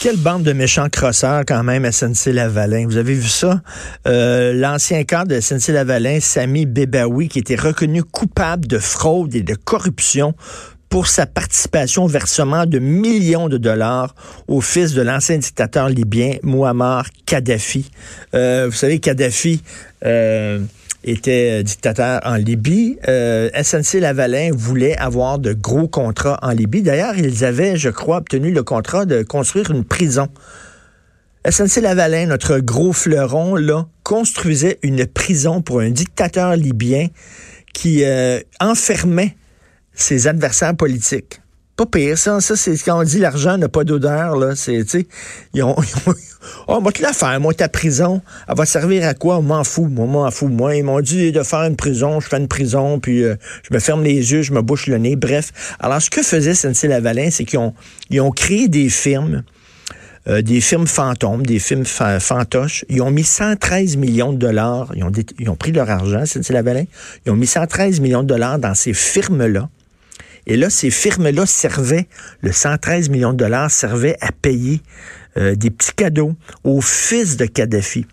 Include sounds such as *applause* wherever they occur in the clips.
Quelle bande de méchants crosseurs quand même SNC-Lavalin. Vous avez vu ça? Euh, L'ancien cadre de SNC-Lavalin, Sami Bebaoui, qui était reconnu coupable de fraude et de corruption pour sa participation au versement de millions de dollars au fils de l'ancien dictateur libyen Muammar Kadhafi. Euh, vous savez, Kadhafi... Euh, était euh, dictateur en Libye. Euh, SNC-Lavalin voulait avoir de gros contrats en Libye. D'ailleurs, ils avaient, je crois, obtenu le contrat de construire une prison. SNC-Lavalin, notre gros fleuron, là, construisait une prison pour un dictateur libyen qui euh, enfermait ses adversaires politiques pas pire, ça. Ça, c'est quand on dit l'argent n'a pas d'odeur, là. C'est, tu sais, ils ont, *laughs* ils ont, oh, moi, te la faire, moi, ta prison. Elle va servir à quoi? Moi, m'en fous. Moi, m'en fous. Moi, ils m'ont dit de faire une prison. Je fais une prison, puis euh, je me ferme les yeux, je me bouche le nez. Bref. Alors, ce que faisait SNC-Lavalin, c'est qu'ils ont, ils ont créé des firmes. Euh, des firmes fantômes, des firmes fantoches. Ils ont mis 113 millions de dollars. Ils ont, ils ont pris leur argent, SNC-Lavalin. Ils ont mis 113 millions de dollars dans ces firmes-là et là, ces firmes-là servaient, le 113 millions de dollars servait à payer euh, des petits cadeaux au fils de Kadhafi.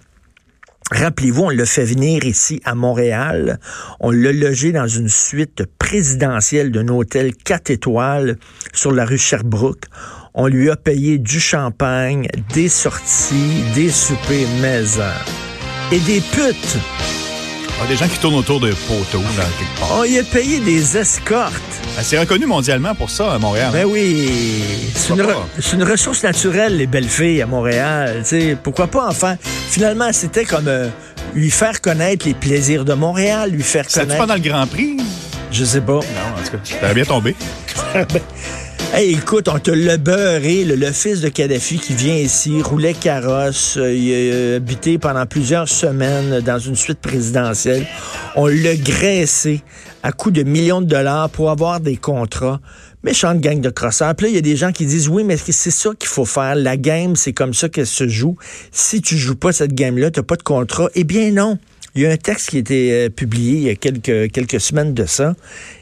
Rappelez-vous, on l'a fait venir ici à Montréal. On l'a logé dans une suite présidentielle d'un hôtel 4 étoiles sur la rue Sherbrooke. On lui a payé du champagne, des sorties, des soupers maison et des putes. Ah, des gens qui tournent autour de poteaux dans quelque part. On lui a payé des escortes. Ah, c'est reconnu mondialement pour ça à Montréal. Ben oui, c'est une, une, ressource naturelle, les belles filles à Montréal. sais, pourquoi pas enfin? Finalement, c'était comme euh, lui faire connaître les plaisirs de Montréal, lui faire connaître... Ça pas dans le Grand Prix? Je sais pas. Non, en tout cas, t'avais bien tombé. *laughs* Écoute, on te l'a beurré, le, fils de Kadhafi qui vient ici, roulait carrosse, euh, il a habité pendant plusieurs semaines dans une suite présidentielle. On l'a graissé à coût de millions de dollars pour avoir des contrats. Méchante gang de crosseurs. Puis là, il y a des gens qui disent, oui, mais c'est ça qu'il faut faire. La game, c'est comme ça qu'elle se joue. Si tu joues pas cette game-là, tu pas de contrat. Eh bien non. Il y a un texte qui a été euh, publié il y a quelques, quelques semaines de ça.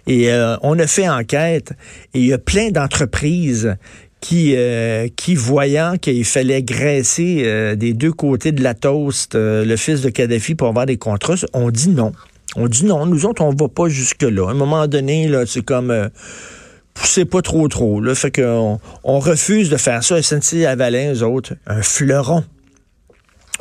Et euh, on a fait enquête. Et il y a plein d'entreprises qui, euh, qui voyant qu'il fallait graisser des deux côtés de la toast le fils de Kadhafi pour avoir des contrats, on dit non. On dit non, nous autres, on va pas jusque-là. À un moment donné, là, c'est comme poussez pas trop trop. Là, fait qu'on on refuse de faire ça. SNC-Lavalin, eux autres, un fleuron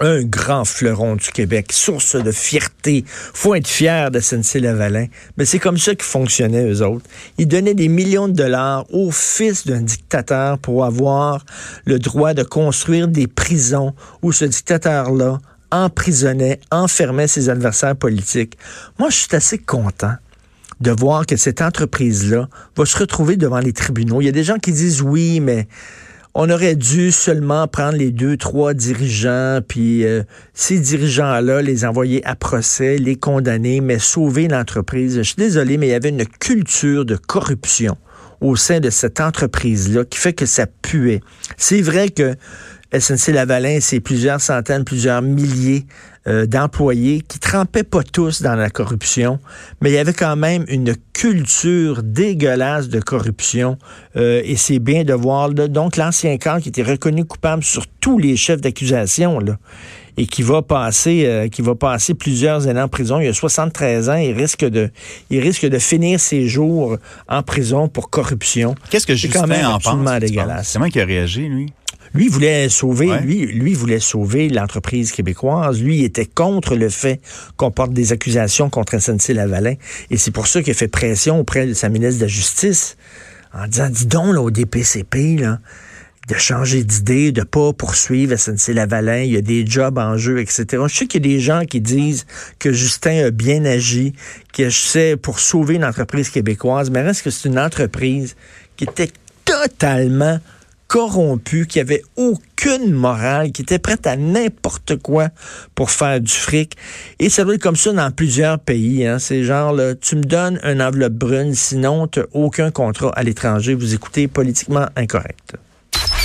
un grand fleuron du Québec, source de fierté. Faut être fier de SNC-Lavalin. Mais c'est comme ça qu'ils fonctionnaient, eux autres. Ils donnaient des millions de dollars au fils d'un dictateur pour avoir le droit de construire des prisons où ce dictateur-là emprisonnait, enfermait ses adversaires politiques. Moi, je suis assez content de voir que cette entreprise-là va se retrouver devant les tribunaux. Il y a des gens qui disent oui, mais on aurait dû seulement prendre les deux, trois dirigeants, puis euh, ces dirigeants-là, les envoyer à procès, les condamner, mais sauver l'entreprise. Je suis désolé, mais il y avait une culture de corruption au sein de cette entreprise-là qui fait que ça puait. C'est vrai que SNC-Lavalin, c'est plusieurs centaines, plusieurs milliers euh, d'employés qui trempaient pas tous dans la corruption, mais il y avait quand même une culture dégueulasse de corruption euh, et c'est bien de voir donc l'ancien camp qui était reconnu coupable sur tous les chefs d'accusation là et qui va passer euh, qui va passer plusieurs années en prison. Il a 73 ans, il risque de il risque de finir ses jours en prison pour corruption. Qu'est-ce que Justin quand même en pense dégueulasse. Comment il a réagi lui? Lui voulait sauver, lui, lui voulait sauver l'entreprise québécoise. Lui était contre le fait qu'on porte des accusations contre SNC-Lavalin. Et c'est pour ça qu'il a fait pression auprès de sa ministre de la Justice en disant, dis donc, là, au DPCP, là, de changer d'idée, de pas poursuivre SNC-Lavalin, il y a des jobs en jeu, etc. Je sais qu'il y a des gens qui disent que Justin a bien agi, que je sais pour sauver une entreprise québécoise, mais reste que c'est une entreprise qui était totalement corrompus, qui avaient aucune morale, qui étaient prêts à n'importe quoi pour faire du fric. Et ça doit être comme ça dans plusieurs pays. Hein. C'est genre, là, tu me donnes une enveloppe brune, sinon tu aucun contrat à l'étranger. Vous écoutez politiquement incorrect.